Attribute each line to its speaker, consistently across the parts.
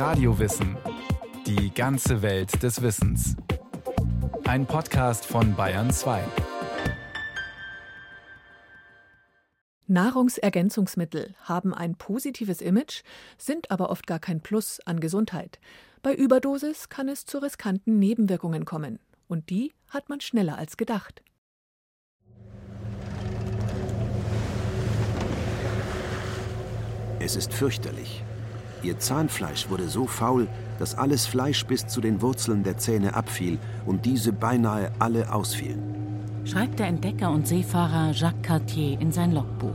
Speaker 1: Radiowissen. Die ganze Welt des Wissens. Ein Podcast von Bayern 2.
Speaker 2: Nahrungsergänzungsmittel haben ein positives Image, sind aber oft gar kein Plus an Gesundheit. Bei Überdosis kann es zu riskanten Nebenwirkungen kommen. Und die hat man schneller als gedacht.
Speaker 3: Es ist fürchterlich. Ihr Zahnfleisch wurde so faul, dass alles Fleisch bis zu den Wurzeln der Zähne abfiel und diese beinahe alle ausfielen.
Speaker 4: Schreibt der Entdecker und Seefahrer Jacques Cartier in sein Logbuch.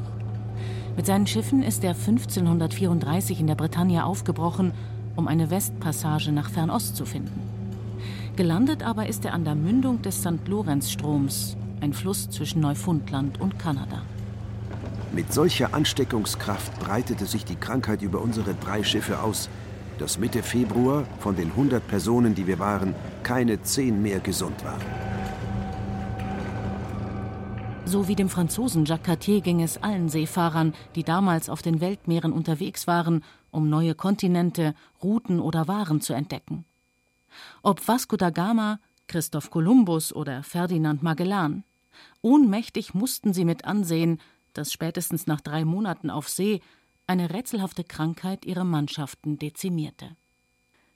Speaker 4: Mit seinen Schiffen ist er 1534 in der Bretagne aufgebrochen, um eine Westpassage nach Fernost zu finden. Gelandet aber ist er an der Mündung des St. Lorenzstroms, ein Fluss zwischen Neufundland und Kanada.
Speaker 3: Mit solcher Ansteckungskraft breitete sich die Krankheit über unsere drei Schiffe aus, dass Mitte Februar von den 100 Personen, die wir waren, keine zehn mehr gesund waren.
Speaker 4: So wie dem Franzosen Jacques Cartier ging es allen Seefahrern, die damals auf den Weltmeeren unterwegs waren, um neue Kontinente, Routen oder Waren zu entdecken. Ob Vasco da Gama, Christoph Kolumbus oder Ferdinand Magellan, ohnmächtig mussten sie mit ansehen, dass spätestens nach drei Monaten auf See eine rätselhafte Krankheit ihre Mannschaften dezimierte.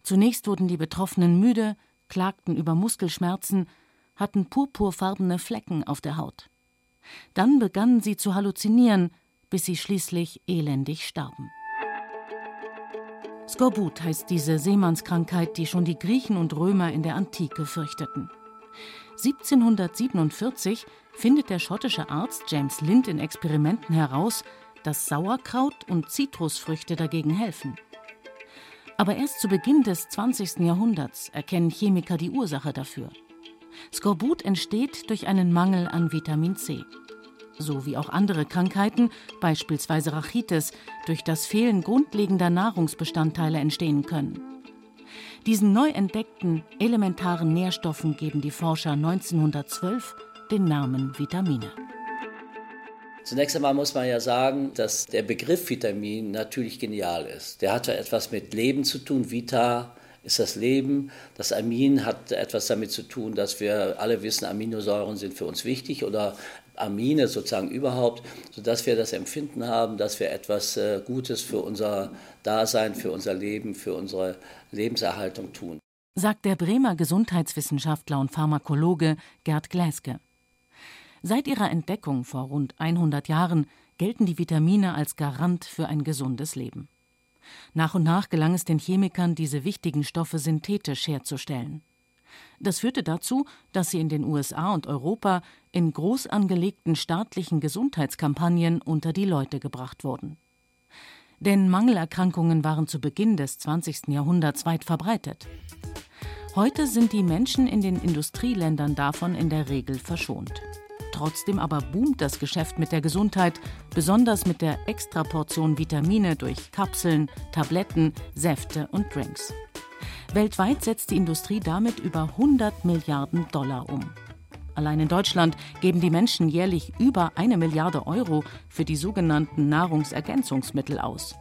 Speaker 4: Zunächst wurden die Betroffenen müde, klagten über Muskelschmerzen, hatten purpurfarbene Flecken auf der Haut. Dann begannen sie zu halluzinieren, bis sie schließlich elendig starben. Skorbut heißt diese Seemannskrankheit, die schon die Griechen und Römer in der Antike fürchteten. 1747 findet der schottische Arzt James Lind in Experimenten heraus, dass Sauerkraut und Zitrusfrüchte dagegen helfen. Aber erst zu Beginn des 20. Jahrhunderts erkennen Chemiker die Ursache dafür. Skorbut entsteht durch einen Mangel an Vitamin C. So wie auch andere Krankheiten, beispielsweise Rachitis, durch das Fehlen grundlegender Nahrungsbestandteile entstehen können. Diesen neu entdeckten elementaren Nährstoffen geben die Forscher 1912 den Namen Vitamine.
Speaker 5: Zunächst einmal muss man ja sagen, dass der Begriff Vitamin natürlich genial ist. Der hat ja etwas mit Leben zu tun. Vita ist das Leben. Das Amin hat etwas damit zu tun, dass wir alle wissen, Aminosäuren sind für uns wichtig oder Amine sozusagen überhaupt, sodass wir das Empfinden haben, dass wir etwas äh, Gutes für unser Dasein, für unser Leben, für unsere Lebenserhaltung tun.
Speaker 4: Sagt der Bremer Gesundheitswissenschaftler und Pharmakologe Gerd Gläske. Seit ihrer Entdeckung vor rund 100 Jahren gelten die Vitamine als Garant für ein gesundes Leben. Nach und nach gelang es den Chemikern, diese wichtigen Stoffe synthetisch herzustellen. Das führte dazu, dass sie in den USA und Europa in groß angelegten staatlichen Gesundheitskampagnen unter die Leute gebracht wurden. Denn Mangelerkrankungen waren zu Beginn des 20. Jahrhunderts weit verbreitet. Heute sind die Menschen in den Industrieländern davon in der Regel verschont. Trotzdem aber boomt das Geschäft mit der Gesundheit, besonders mit der Extraportion Vitamine durch Kapseln, Tabletten, Säfte und Drinks. Weltweit setzt die Industrie damit über 100 Milliarden Dollar um. Allein in Deutschland geben die Menschen jährlich über eine Milliarde Euro für die sogenannten Nahrungsergänzungsmittel aus.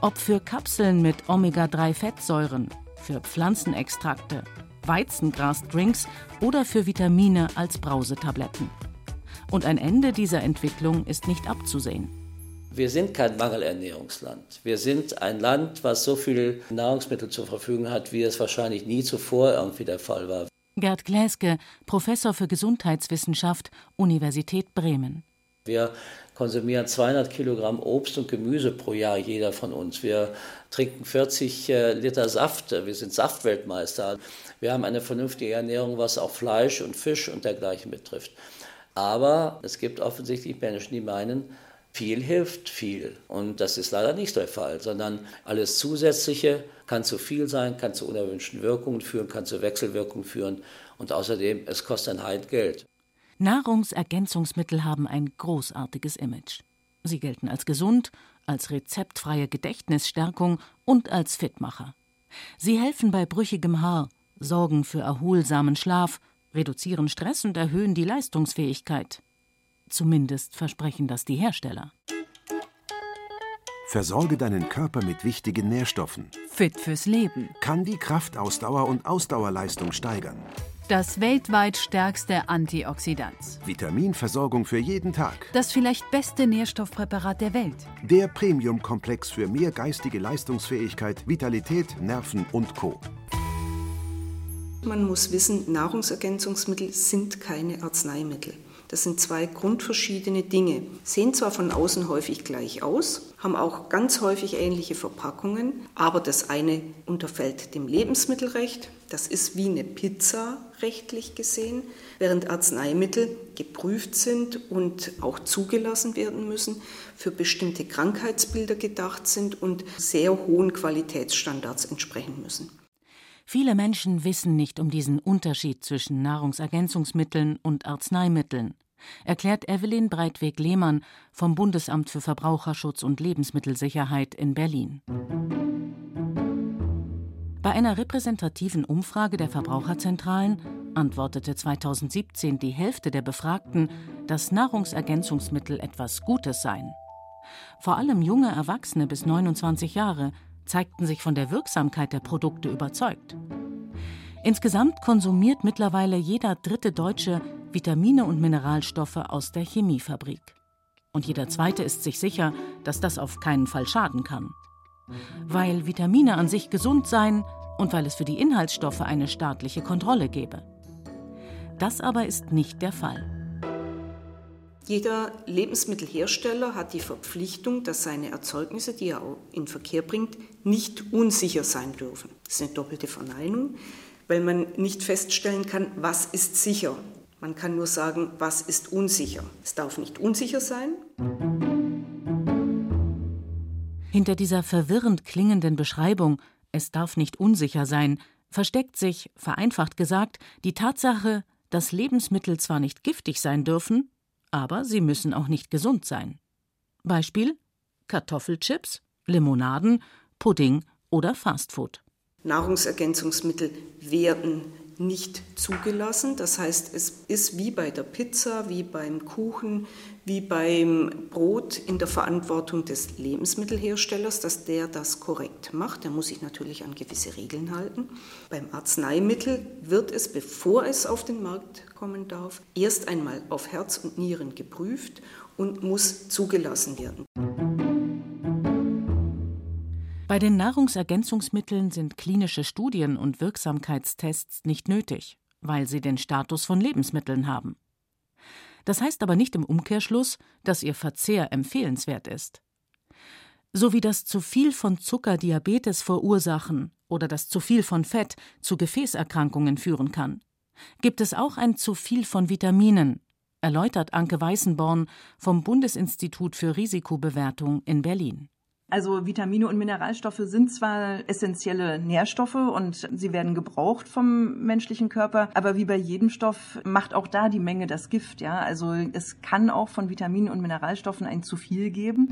Speaker 4: Ob für Kapseln mit Omega-3-Fettsäuren, für Pflanzenextrakte, Weizengrasdrinks oder für Vitamine als Brausetabletten. Und ein Ende dieser Entwicklung ist nicht abzusehen.
Speaker 5: Wir sind kein Mangelernährungsland. Wir sind ein Land, was so viele Nahrungsmittel zur Verfügung hat, wie es wahrscheinlich nie zuvor irgendwie der Fall war.
Speaker 4: Gerd Gläske, Professor für Gesundheitswissenschaft, Universität Bremen.
Speaker 5: Wir konsumieren 200 Kilogramm Obst und Gemüse pro Jahr, jeder von uns. Wir trinken 40 äh, Liter Saft. Wir sind Saftweltmeister. Wir haben eine vernünftige Ernährung, was auch Fleisch und Fisch und dergleichen betrifft. Aber es gibt offensichtlich Menschen, die meinen, viel hilft viel. Und das ist leider nicht der Fall, sondern alles Zusätzliche kann zu viel sein, kann zu unerwünschten Wirkungen führen, kann zu Wechselwirkungen führen. Und außerdem, es kostet ein Heid Geld.
Speaker 4: Nahrungsergänzungsmittel haben ein großartiges Image. Sie gelten als gesund, als rezeptfreie Gedächtnisstärkung und als Fitmacher. Sie helfen bei brüchigem Haar, sorgen für erholsamen Schlaf, reduzieren Stress und erhöhen die Leistungsfähigkeit. Zumindest versprechen das die Hersteller.
Speaker 3: Versorge deinen Körper mit wichtigen Nährstoffen.
Speaker 6: Fit fürs Leben.
Speaker 3: Kann die Kraftausdauer und Ausdauerleistung steigern.
Speaker 6: Das weltweit stärkste Antioxidant.
Speaker 3: Vitaminversorgung für jeden Tag.
Speaker 6: Das vielleicht beste Nährstoffpräparat der Welt.
Speaker 3: Der Premium-Komplex für mehr geistige Leistungsfähigkeit, Vitalität, Nerven und Co.
Speaker 7: Man muss wissen, Nahrungsergänzungsmittel sind keine Arzneimittel. Das sind zwei grundverschiedene Dinge. Sehen zwar von außen häufig gleich aus, haben auch ganz häufig ähnliche Verpackungen, aber das eine unterfällt dem Lebensmittelrecht, das ist wie eine Pizza rechtlich gesehen, während Arzneimittel geprüft sind und auch zugelassen werden müssen, für bestimmte Krankheitsbilder gedacht sind und sehr hohen Qualitätsstandards entsprechen müssen.
Speaker 4: Viele Menschen wissen nicht um diesen Unterschied zwischen Nahrungsergänzungsmitteln und Arzneimitteln, erklärt Evelyn Breitweg-Lehmann vom Bundesamt für Verbraucherschutz und Lebensmittelsicherheit in Berlin. Bei einer repräsentativen Umfrage der Verbraucherzentralen antwortete 2017 die Hälfte der Befragten, dass Nahrungsergänzungsmittel etwas Gutes seien. Vor allem junge Erwachsene bis 29 Jahre zeigten sich von der Wirksamkeit der Produkte überzeugt. Insgesamt konsumiert mittlerweile jeder dritte Deutsche Vitamine und Mineralstoffe aus der Chemiefabrik. Und jeder zweite ist sich sicher, dass das auf keinen Fall schaden kann. Weil Vitamine an sich gesund seien und weil es für die Inhaltsstoffe eine staatliche Kontrolle gebe. Das aber ist nicht der Fall.
Speaker 7: Jeder Lebensmittelhersteller hat die Verpflichtung, dass seine Erzeugnisse, die er in Verkehr bringt, nicht unsicher sein dürfen. Das ist eine doppelte Verneinung, weil man nicht feststellen kann, was ist sicher. Man kann nur sagen, was ist unsicher. Es darf nicht unsicher sein.
Speaker 4: Hinter dieser verwirrend klingenden Beschreibung, es darf nicht unsicher sein, versteckt sich, vereinfacht gesagt, die Tatsache, dass Lebensmittel zwar nicht giftig sein dürfen, aber sie müssen auch nicht gesund sein. Beispiel Kartoffelchips, Limonaden, Pudding oder Fastfood.
Speaker 7: Nahrungsergänzungsmittel werden nicht zugelassen. Das heißt, es ist wie bei der Pizza, wie beim Kuchen, wie beim Brot in der Verantwortung des Lebensmittelherstellers, dass der das korrekt macht. Der muss sich natürlich an gewisse Regeln halten. Beim Arzneimittel wird es, bevor es auf den Markt kommen darf, erst einmal auf Herz und Nieren geprüft und muss zugelassen werden.
Speaker 4: Bei den Nahrungsergänzungsmitteln sind klinische Studien und Wirksamkeitstests nicht nötig, weil sie den Status von Lebensmitteln haben. Das heißt aber nicht im Umkehrschluss, dass ihr Verzehr empfehlenswert ist. So wie das zu viel von Zucker Diabetes verursachen oder das zu viel von Fett zu Gefäßerkrankungen führen kann, gibt es auch ein zu viel von Vitaminen, erläutert Anke Weißenborn vom Bundesinstitut für Risikobewertung in Berlin.
Speaker 8: Also Vitamine und Mineralstoffe sind zwar essentielle Nährstoffe und sie werden gebraucht vom menschlichen Körper, aber wie bei jedem Stoff macht auch da die Menge das Gift, ja? Also es kann auch von Vitaminen und Mineralstoffen ein zu viel geben.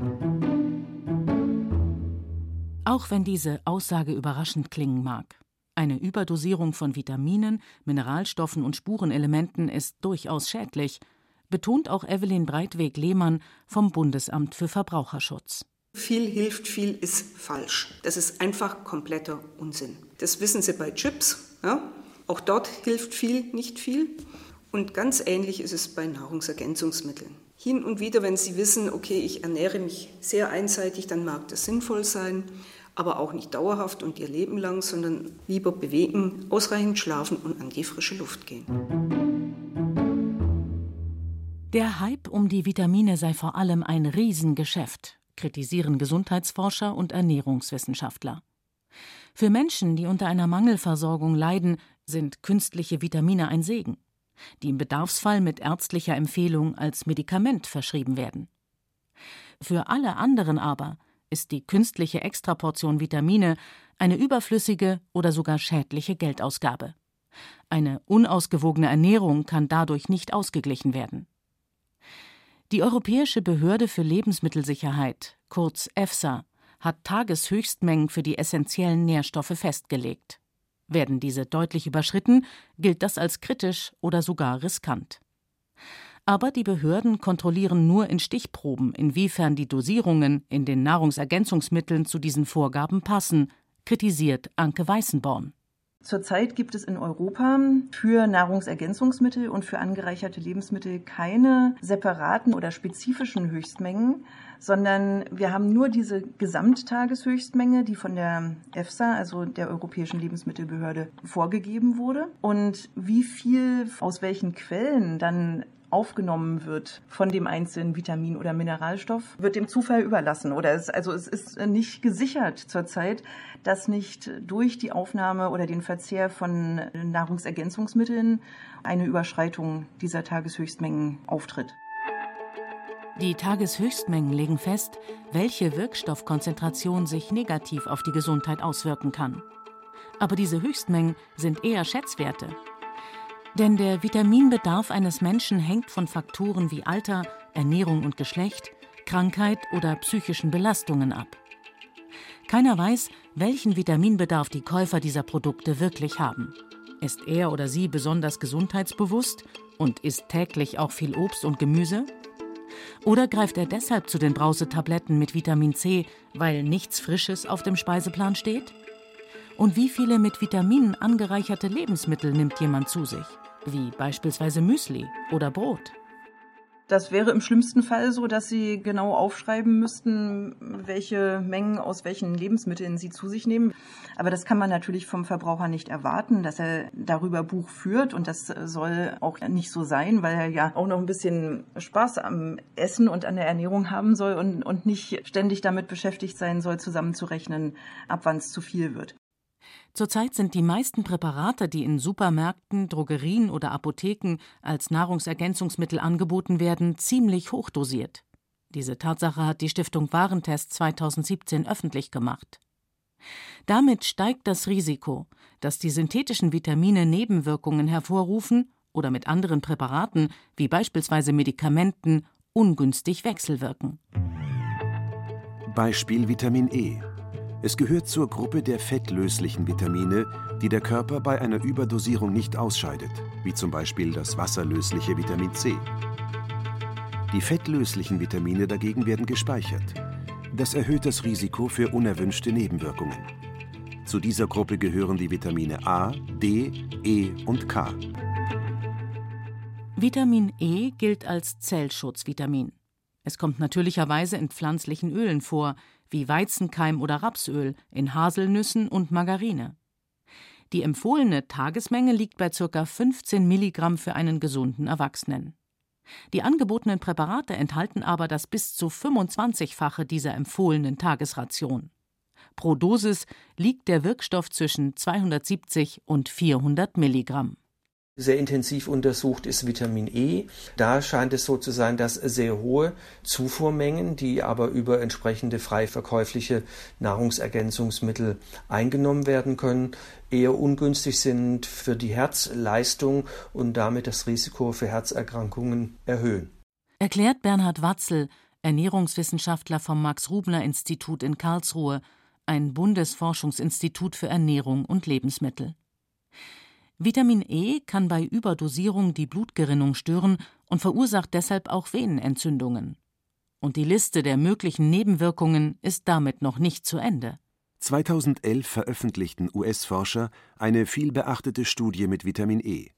Speaker 4: Auch wenn diese Aussage überraschend klingen mag. Eine Überdosierung von Vitaminen, Mineralstoffen und Spurenelementen ist durchaus schädlich, betont auch Evelyn Breitweg-Lehmann vom Bundesamt für Verbraucherschutz.
Speaker 7: Viel hilft, viel ist falsch. Das ist einfach kompletter Unsinn. Das wissen Sie bei Chips. Ja? Auch dort hilft viel, nicht viel. Und ganz ähnlich ist es bei Nahrungsergänzungsmitteln. Hin und wieder, wenn Sie wissen, okay, ich ernähre mich sehr einseitig, dann mag das sinnvoll sein, aber auch nicht dauerhaft und Ihr Leben lang, sondern lieber bewegen, ausreichend schlafen und an die frische Luft gehen.
Speaker 4: Der Hype um die Vitamine sei vor allem ein Riesengeschäft kritisieren Gesundheitsforscher und Ernährungswissenschaftler. Für Menschen, die unter einer Mangelversorgung leiden, sind künstliche Vitamine ein Segen, die im Bedarfsfall mit ärztlicher Empfehlung als Medikament verschrieben werden. Für alle anderen aber ist die künstliche Extraportion Vitamine eine überflüssige oder sogar schädliche Geldausgabe. Eine unausgewogene Ernährung kann dadurch nicht ausgeglichen werden. Die Europäische Behörde für Lebensmittelsicherheit, kurz EFSA, hat Tageshöchstmengen für die essentiellen Nährstoffe festgelegt. Werden diese deutlich überschritten, gilt das als kritisch oder sogar riskant. Aber die Behörden kontrollieren nur in Stichproben, inwiefern die Dosierungen in den Nahrungsergänzungsmitteln zu diesen Vorgaben passen, kritisiert Anke Weißenborn.
Speaker 8: Zurzeit gibt es in Europa für Nahrungsergänzungsmittel und für angereicherte Lebensmittel keine separaten oder spezifischen Höchstmengen, sondern wir haben nur diese Gesamttageshöchstmenge, die von der EFSA, also der Europäischen Lebensmittelbehörde, vorgegeben wurde. Und wie viel aus welchen Quellen dann aufgenommen wird von dem einzelnen Vitamin oder Mineralstoff, wird dem Zufall überlassen. Oder es, also es ist nicht gesichert zurzeit, dass nicht durch die Aufnahme oder den Verzehr von Nahrungsergänzungsmitteln eine Überschreitung dieser Tageshöchstmengen auftritt.
Speaker 4: Die Tageshöchstmengen legen fest, welche Wirkstoffkonzentration sich negativ auf die Gesundheit auswirken kann. Aber diese Höchstmengen sind eher Schätzwerte denn der Vitaminbedarf eines Menschen hängt von Faktoren wie Alter, Ernährung und Geschlecht, Krankheit oder psychischen Belastungen ab. Keiner weiß, welchen Vitaminbedarf die Käufer dieser Produkte wirklich haben. Ist er oder sie besonders gesundheitsbewusst und isst täglich auch viel Obst und Gemüse? Oder greift er deshalb zu den Brausetabletten mit Vitamin C, weil nichts Frisches auf dem Speiseplan steht? Und wie viele mit Vitaminen angereicherte Lebensmittel nimmt jemand zu sich? Wie beispielsweise Müsli oder Brot.
Speaker 8: Das wäre im schlimmsten Fall so, dass Sie genau aufschreiben müssten, welche Mengen aus welchen Lebensmitteln Sie zu sich nehmen. Aber das kann man natürlich vom Verbraucher nicht erwarten, dass er darüber Buch führt. Und das soll auch nicht so sein, weil er ja auch noch ein bisschen Spaß am Essen und an der Ernährung haben soll und, und nicht ständig damit beschäftigt sein soll, zusammenzurechnen, ab wann es zu viel wird.
Speaker 4: Zurzeit sind die meisten Präparate, die in Supermärkten, Drogerien oder Apotheken als Nahrungsergänzungsmittel angeboten werden, ziemlich hochdosiert. Diese Tatsache hat die Stiftung Warentest 2017 öffentlich gemacht. Damit steigt das Risiko, dass die synthetischen Vitamine Nebenwirkungen hervorrufen oder mit anderen Präparaten, wie beispielsweise Medikamenten, ungünstig wechselwirken.
Speaker 3: Beispiel Vitamin E. Es gehört zur Gruppe der fettlöslichen Vitamine, die der Körper bei einer Überdosierung nicht ausscheidet, wie zum Beispiel das wasserlösliche Vitamin C. Die fettlöslichen Vitamine dagegen werden gespeichert. Das erhöht das Risiko für unerwünschte Nebenwirkungen. Zu dieser Gruppe gehören die Vitamine A, D, E und K.
Speaker 4: Vitamin E gilt als Zellschutzvitamin. Es kommt natürlicherweise in pflanzlichen Ölen vor, wie Weizenkeim oder Rapsöl, in Haselnüssen und Margarine. Die empfohlene Tagesmenge liegt bei ca. 15 Milligramm für einen gesunden Erwachsenen. Die angebotenen Präparate enthalten aber das bis zu 25-fache dieser empfohlenen Tagesration. Pro Dosis liegt der Wirkstoff zwischen 270 und 400 Milligramm
Speaker 9: sehr intensiv untersucht ist Vitamin E. Da scheint es so zu sein, dass sehr hohe Zufuhrmengen, die aber über entsprechende frei verkäufliche Nahrungsergänzungsmittel eingenommen werden können, eher ungünstig sind für die Herzleistung und damit das Risiko für Herzerkrankungen erhöhen.
Speaker 4: Erklärt Bernhard Watzel, Ernährungswissenschaftler vom Max-Rubner-Institut in Karlsruhe, ein Bundesforschungsinstitut für Ernährung und Lebensmittel. Vitamin E kann bei Überdosierung die Blutgerinnung stören und verursacht deshalb auch Venenentzündungen. Und die Liste der möglichen Nebenwirkungen ist damit noch nicht zu Ende.
Speaker 3: 2011 veröffentlichten US-Forscher eine vielbeachtete Studie mit Vitamin E.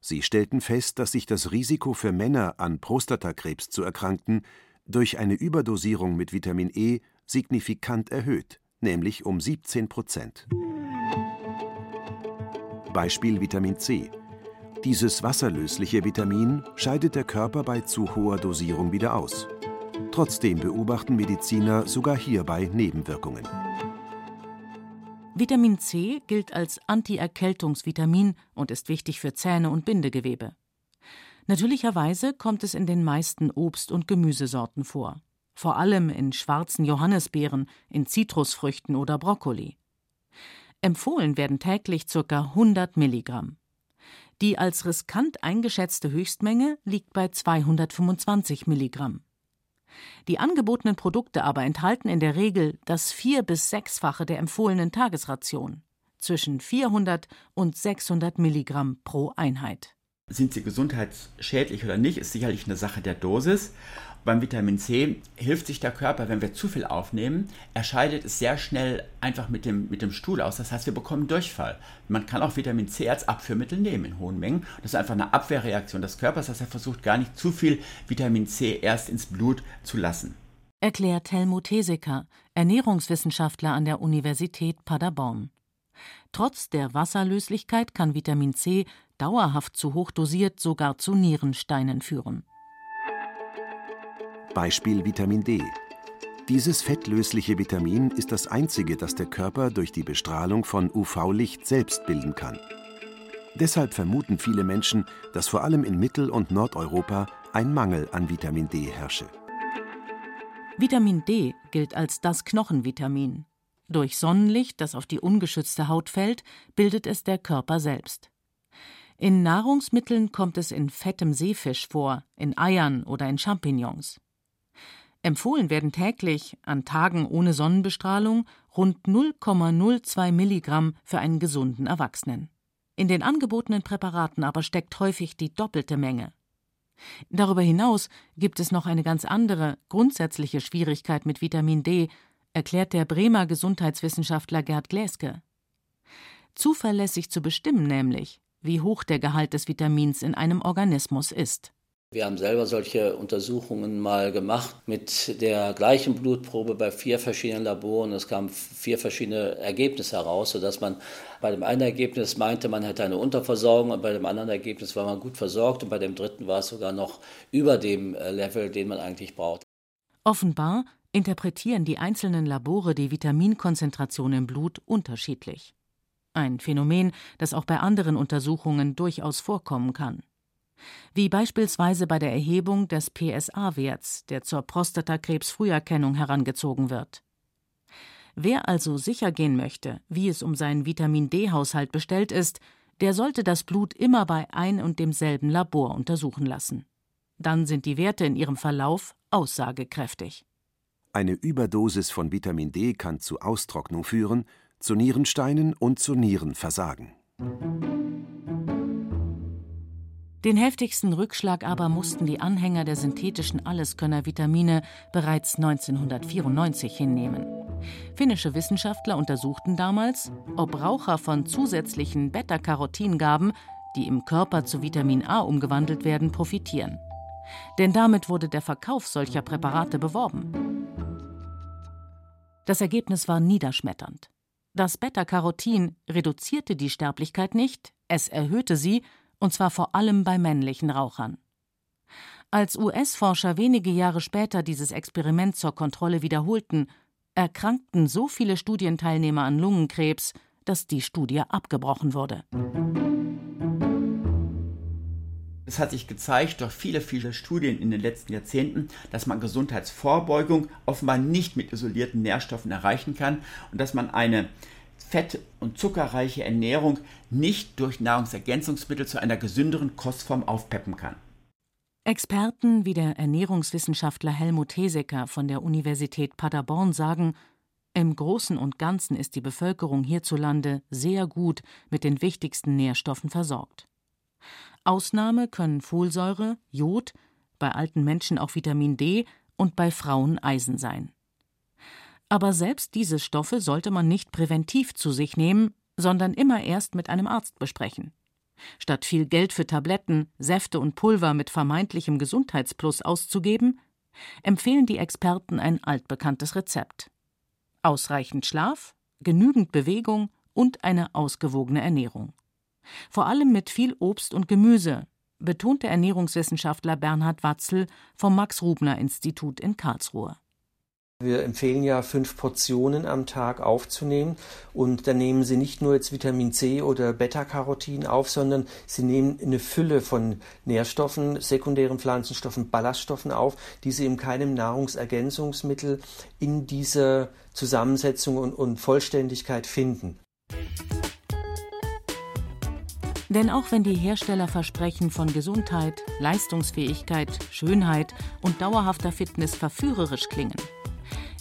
Speaker 3: Sie stellten fest, dass sich das Risiko für Männer an Prostatakrebs zu erkranken durch eine Überdosierung mit Vitamin E signifikant erhöht, nämlich um 17 Prozent. Beispiel Vitamin C. Dieses wasserlösliche Vitamin scheidet der Körper bei zu hoher Dosierung wieder aus. Trotzdem beobachten Mediziner sogar hierbei Nebenwirkungen.
Speaker 4: Vitamin C gilt als Antierkältungsvitamin und ist wichtig für Zähne und Bindegewebe. Natürlicherweise kommt es in den meisten Obst- und Gemüsesorten vor, vor allem in schwarzen Johannisbeeren, in Zitrusfrüchten oder Brokkoli. Empfohlen werden täglich ca. 100 Milligramm. Die als riskant eingeschätzte Höchstmenge liegt bei 225 Milligramm. Die angebotenen Produkte aber enthalten in der Regel das vier- bis sechsfache der empfohlenen Tagesration, zwischen 400 und 600 Milligramm pro Einheit
Speaker 10: Sind sie gesundheitsschädlich oder nicht, ist sicherlich eine Sache der Dosis. Beim Vitamin C hilft sich der Körper, wenn wir zu viel aufnehmen. Er scheidet es sehr schnell einfach mit dem, mit dem Stuhl aus. Das heißt, wir bekommen Durchfall. Man kann auch Vitamin C als Abführmittel nehmen in hohen Mengen. Das ist einfach eine Abwehrreaktion des Körpers, dass er versucht, gar nicht zu viel Vitamin C erst ins Blut zu lassen.
Speaker 4: Erklärt Helmut Heseker, Ernährungswissenschaftler an der Universität Paderborn. Trotz der Wasserlöslichkeit kann Vitamin C dauerhaft zu hoch dosiert sogar zu Nierensteinen führen.
Speaker 3: Beispiel Vitamin D. Dieses fettlösliche Vitamin ist das einzige, das der Körper durch die Bestrahlung von UV-Licht selbst bilden kann. Deshalb vermuten viele Menschen, dass vor allem in Mittel- und Nordeuropa ein Mangel an Vitamin D herrsche.
Speaker 4: Vitamin D gilt als das Knochenvitamin. Durch Sonnenlicht, das auf die ungeschützte Haut fällt, bildet es der Körper selbst. In Nahrungsmitteln kommt es in fettem Seefisch vor, in Eiern oder in Champignons. Empfohlen werden täglich, an Tagen ohne Sonnenbestrahlung, rund 0,02 Milligramm für einen gesunden Erwachsenen. In den angebotenen Präparaten aber steckt häufig die doppelte Menge. Darüber hinaus gibt es noch eine ganz andere, grundsätzliche Schwierigkeit mit Vitamin D, erklärt der Bremer Gesundheitswissenschaftler Gerd Gläske. Zuverlässig zu bestimmen nämlich, wie hoch der Gehalt des Vitamins in einem Organismus ist.
Speaker 5: Wir haben selber solche Untersuchungen mal gemacht mit der gleichen Blutprobe bei vier verschiedenen Laboren. Es kamen vier verschiedene Ergebnisse heraus, sodass man bei dem einen Ergebnis meinte, man hätte eine Unterversorgung und bei dem anderen Ergebnis war man gut versorgt und bei dem dritten war es sogar noch über dem äh, Level, den man eigentlich braucht.
Speaker 4: Offenbar interpretieren die einzelnen Labore die Vitaminkonzentration im Blut unterschiedlich. Ein Phänomen, das auch bei anderen Untersuchungen durchaus vorkommen kann wie beispielsweise bei der Erhebung des PSA-Werts, der zur Prostatakrebsfrüherkennung herangezogen wird. Wer also sicher gehen möchte, wie es um seinen Vitamin D-Haushalt bestellt ist, der sollte das Blut immer bei ein und demselben Labor untersuchen lassen. Dann sind die Werte in ihrem Verlauf aussagekräftig.
Speaker 3: Eine Überdosis von Vitamin D kann zu Austrocknung führen, zu Nierensteinen und zu Nierenversagen.
Speaker 4: Den heftigsten Rückschlag aber mussten die Anhänger der synthetischen Alleskönner-Vitamine bereits 1994 hinnehmen. Finnische Wissenschaftler untersuchten damals, ob Raucher von zusätzlichen Beta-Carotin-Gaben, die im Körper zu Vitamin A umgewandelt werden, profitieren. Denn damit wurde der Verkauf solcher Präparate beworben. Das Ergebnis war niederschmetternd. Das Beta-Carotin reduzierte die Sterblichkeit nicht, es erhöhte sie und zwar vor allem bei männlichen Rauchern. Als US-Forscher wenige Jahre später dieses Experiment zur Kontrolle wiederholten, erkrankten so viele Studienteilnehmer an Lungenkrebs, dass die Studie abgebrochen wurde.
Speaker 10: Es hat sich gezeigt durch viele, viele Studien in den letzten Jahrzehnten, dass man Gesundheitsvorbeugung offenbar nicht mit isolierten Nährstoffen erreichen kann und dass man eine fett- und zuckerreiche Ernährung nicht durch Nahrungsergänzungsmittel zu einer gesünderen Kostform aufpeppen kann.
Speaker 4: Experten wie der Ernährungswissenschaftler Helmut Heseker von der Universität Paderborn sagen, im Großen und Ganzen ist die Bevölkerung hierzulande sehr gut mit den wichtigsten Nährstoffen versorgt. Ausnahme können Folsäure, Jod, bei alten Menschen auch Vitamin D und bei Frauen Eisen sein. Aber selbst diese Stoffe sollte man nicht präventiv zu sich nehmen, sondern immer erst mit einem Arzt besprechen. Statt viel Geld für Tabletten, Säfte und Pulver mit vermeintlichem Gesundheitsplus auszugeben, empfehlen die Experten ein altbekanntes Rezept. Ausreichend Schlaf, genügend Bewegung und eine ausgewogene Ernährung. Vor allem mit viel Obst und Gemüse, betont der Ernährungswissenschaftler Bernhard Watzel vom Max-Rubner-Institut in Karlsruhe.
Speaker 9: Wir empfehlen ja fünf Portionen am Tag aufzunehmen und dann nehmen Sie nicht nur jetzt Vitamin C oder Beta-Carotin auf, sondern Sie nehmen eine Fülle von Nährstoffen, sekundären Pflanzenstoffen, Ballaststoffen auf, die Sie in keinem Nahrungsergänzungsmittel in dieser Zusammensetzung und, und Vollständigkeit finden.
Speaker 4: Denn auch wenn die Hersteller versprechen von Gesundheit, Leistungsfähigkeit, Schönheit und dauerhafter Fitness verführerisch klingen,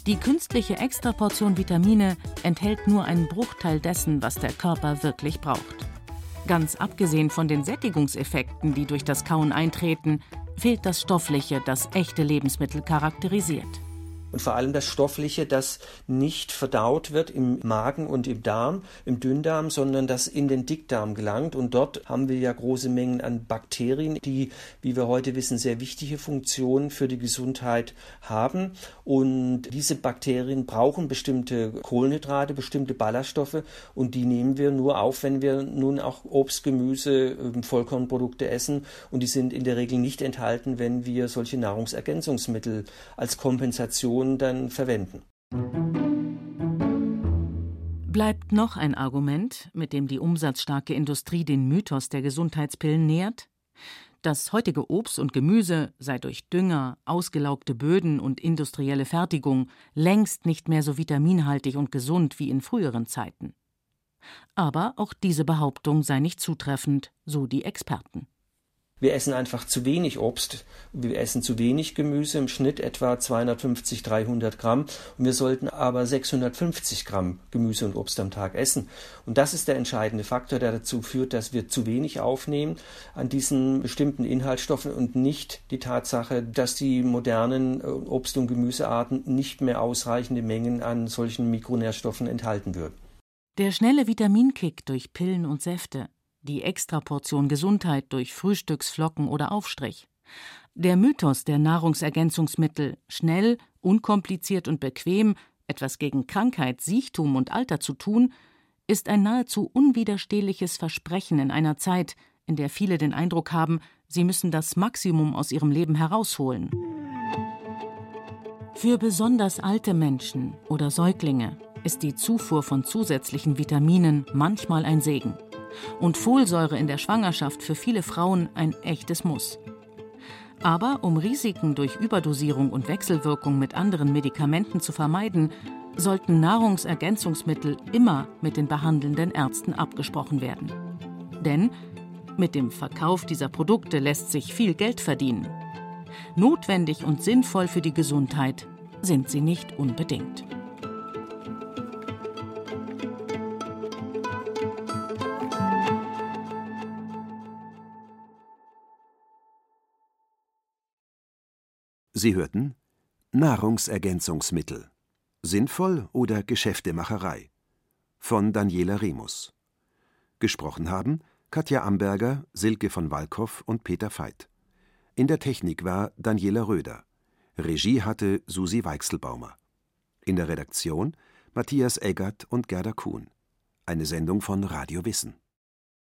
Speaker 4: die künstliche Extraportion Vitamine enthält nur einen Bruchteil dessen, was der Körper wirklich braucht. Ganz abgesehen von den Sättigungseffekten, die durch das Kauen eintreten, fehlt das Stoffliche, das echte Lebensmittel charakterisiert
Speaker 9: und vor allem das Stoffliche, das nicht verdaut wird im Magen und im Darm, im Dünndarm, sondern das in den Dickdarm gelangt. Und dort haben wir ja große Mengen an Bakterien, die, wie wir heute wissen, sehr wichtige Funktionen für die Gesundheit haben. Und diese Bakterien brauchen bestimmte Kohlenhydrate, bestimmte Ballaststoffe und die nehmen wir nur auf, wenn wir nun auch Obst, Gemüse, ähm, Vollkornprodukte essen. Und die sind in der Regel nicht enthalten, wenn wir solche Nahrungsergänzungsmittel als Kompensation Regionen dann verwenden.
Speaker 4: Bleibt noch ein Argument, mit dem die umsatzstarke Industrie den Mythos der Gesundheitspillen nähert? Das heutige Obst und Gemüse sei durch Dünger, ausgelaugte Böden und industrielle Fertigung längst nicht mehr so vitaminhaltig und gesund wie in früheren Zeiten. Aber auch diese Behauptung sei nicht zutreffend, so die Experten.
Speaker 9: Wir essen einfach zu wenig Obst, wir essen zu wenig Gemüse, im Schnitt etwa 250, 300 Gramm. Und wir sollten aber 650 Gramm Gemüse und Obst am Tag essen. Und das ist der entscheidende Faktor, der dazu führt, dass wir zu wenig aufnehmen an diesen bestimmten Inhaltsstoffen und nicht die Tatsache, dass die modernen äh, Obst- und Gemüsearten nicht mehr ausreichende Mengen an solchen Mikronährstoffen enthalten würden.
Speaker 4: Der schnelle Vitaminkick durch Pillen und Säfte die Extraportion Gesundheit durch Frühstücksflocken oder Aufstrich. Der Mythos der Nahrungsergänzungsmittel, schnell, unkompliziert und bequem, etwas gegen Krankheit, Siechtum und Alter zu tun, ist ein nahezu unwiderstehliches Versprechen in einer Zeit, in der viele den Eindruck haben, sie müssen das Maximum aus ihrem Leben herausholen. Für besonders alte Menschen oder Säuglinge ist die Zufuhr von zusätzlichen Vitaminen manchmal ein Segen und Folsäure in der Schwangerschaft für viele Frauen ein echtes Muss. Aber um Risiken durch Überdosierung und Wechselwirkung mit anderen Medikamenten zu vermeiden, sollten Nahrungsergänzungsmittel immer mit den behandelnden Ärzten abgesprochen werden. Denn mit dem Verkauf dieser Produkte lässt sich viel Geld verdienen. Notwendig und sinnvoll für die Gesundheit sind sie nicht unbedingt.
Speaker 3: Sie hörten Nahrungsergänzungsmittel. Sinnvoll oder Geschäftemacherei? Von Daniela Remus. Gesprochen haben Katja Amberger, Silke von Walkow und Peter Veit. In der Technik war Daniela Röder. Regie hatte Susi Weichselbaumer. In der Redaktion Matthias Eggert und Gerda Kuhn. Eine Sendung von Radio Wissen.